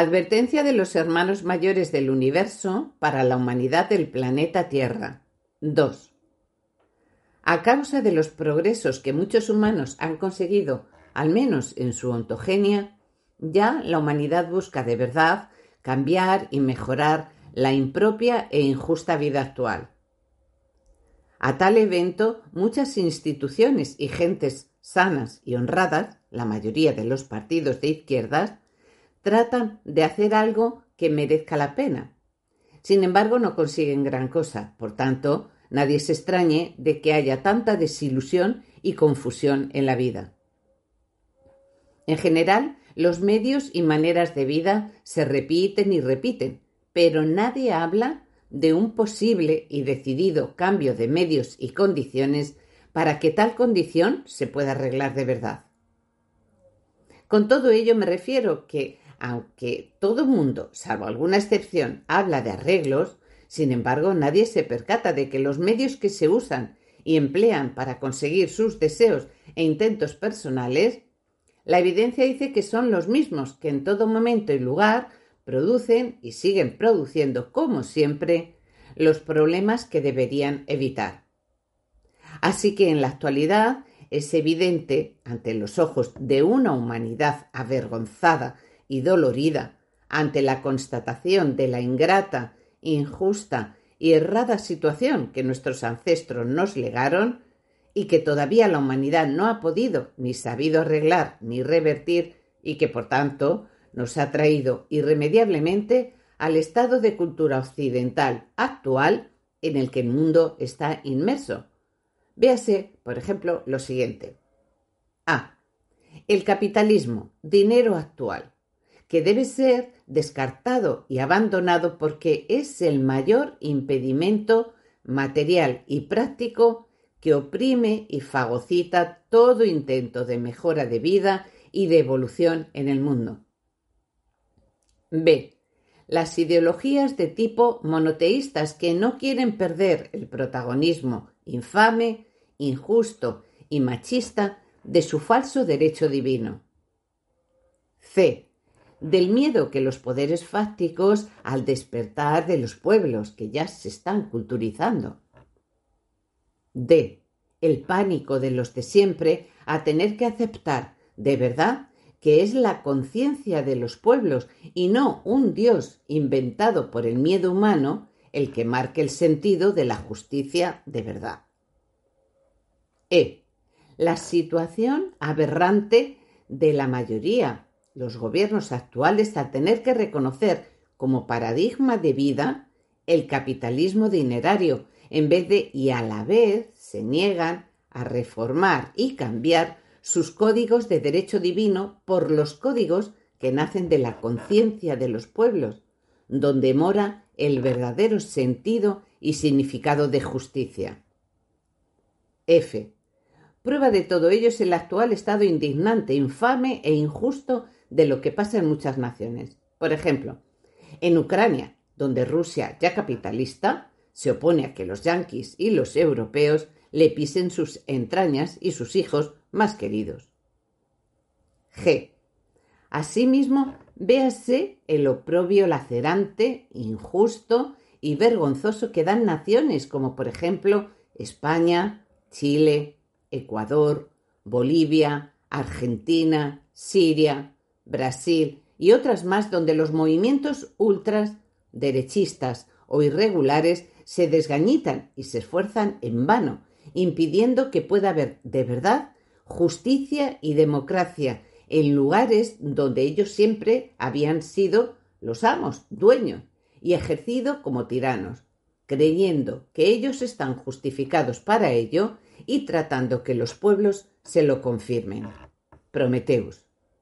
Advertencia de los hermanos mayores del universo para la humanidad del planeta Tierra. 2. A causa de los progresos que muchos humanos han conseguido, al menos en su ontogenia, ya la humanidad busca de verdad cambiar y mejorar la impropia e injusta vida actual. A tal evento, muchas instituciones y gentes sanas y honradas, la mayoría de los partidos de izquierdas, tratan de hacer algo que merezca la pena. Sin embargo, no consiguen gran cosa. Por tanto, nadie se extrañe de que haya tanta desilusión y confusión en la vida. En general, los medios y maneras de vida se repiten y repiten, pero nadie habla de un posible y decidido cambio de medios y condiciones para que tal condición se pueda arreglar de verdad. Con todo ello me refiero que aunque todo mundo, salvo alguna excepción, habla de arreglos, sin embargo nadie se percata de que los medios que se usan y emplean para conseguir sus deseos e intentos personales, la evidencia dice que son los mismos que en todo momento y lugar producen y siguen produciendo, como siempre, los problemas que deberían evitar. Así que en la actualidad es evidente, ante los ojos de una humanidad avergonzada y dolorida ante la constatación de la ingrata, injusta y errada situación que nuestros ancestros nos legaron y que todavía la humanidad no ha podido ni sabido arreglar ni revertir y que por tanto nos ha traído irremediablemente al estado de cultura occidental actual en el que el mundo está inmerso. Véase, por ejemplo, lo siguiente. A. El capitalismo, dinero actual que debe ser descartado y abandonado porque es el mayor impedimento material y práctico que oprime y fagocita todo intento de mejora de vida y de evolución en el mundo. B. Las ideologías de tipo monoteístas que no quieren perder el protagonismo infame, injusto y machista de su falso derecho divino. C del miedo que los poderes fácticos al despertar de los pueblos que ya se están culturizando. D. El pánico de los de siempre a tener que aceptar de verdad que es la conciencia de los pueblos y no un Dios inventado por el miedo humano el que marque el sentido de la justicia de verdad. E. La situación aberrante de la mayoría los gobiernos actuales al tener que reconocer como paradigma de vida el capitalismo dinerario, en vez de y a la vez se niegan a reformar y cambiar sus códigos de derecho divino por los códigos que nacen de la conciencia de los pueblos, donde mora el verdadero sentido y significado de justicia. F. Prueba de todo ello es el actual estado indignante, infame e injusto de lo que pasa en muchas naciones. Por ejemplo, en Ucrania, donde Rusia, ya capitalista, se opone a que los yanquis y los europeos le pisen sus entrañas y sus hijos más queridos. G. Asimismo, véase el oprobio lacerante, injusto y vergonzoso que dan naciones como por ejemplo España, Chile, Ecuador, Bolivia, Argentina, Siria, Brasil y otras más donde los movimientos ultras, derechistas o irregulares se desgañitan y se esfuerzan en vano, impidiendo que pueda haber de verdad justicia y democracia en lugares donde ellos siempre habían sido los amos, dueños, y ejercido como tiranos, creyendo que ellos están justificados para ello y tratando que los pueblos se lo confirmen. Prometeus.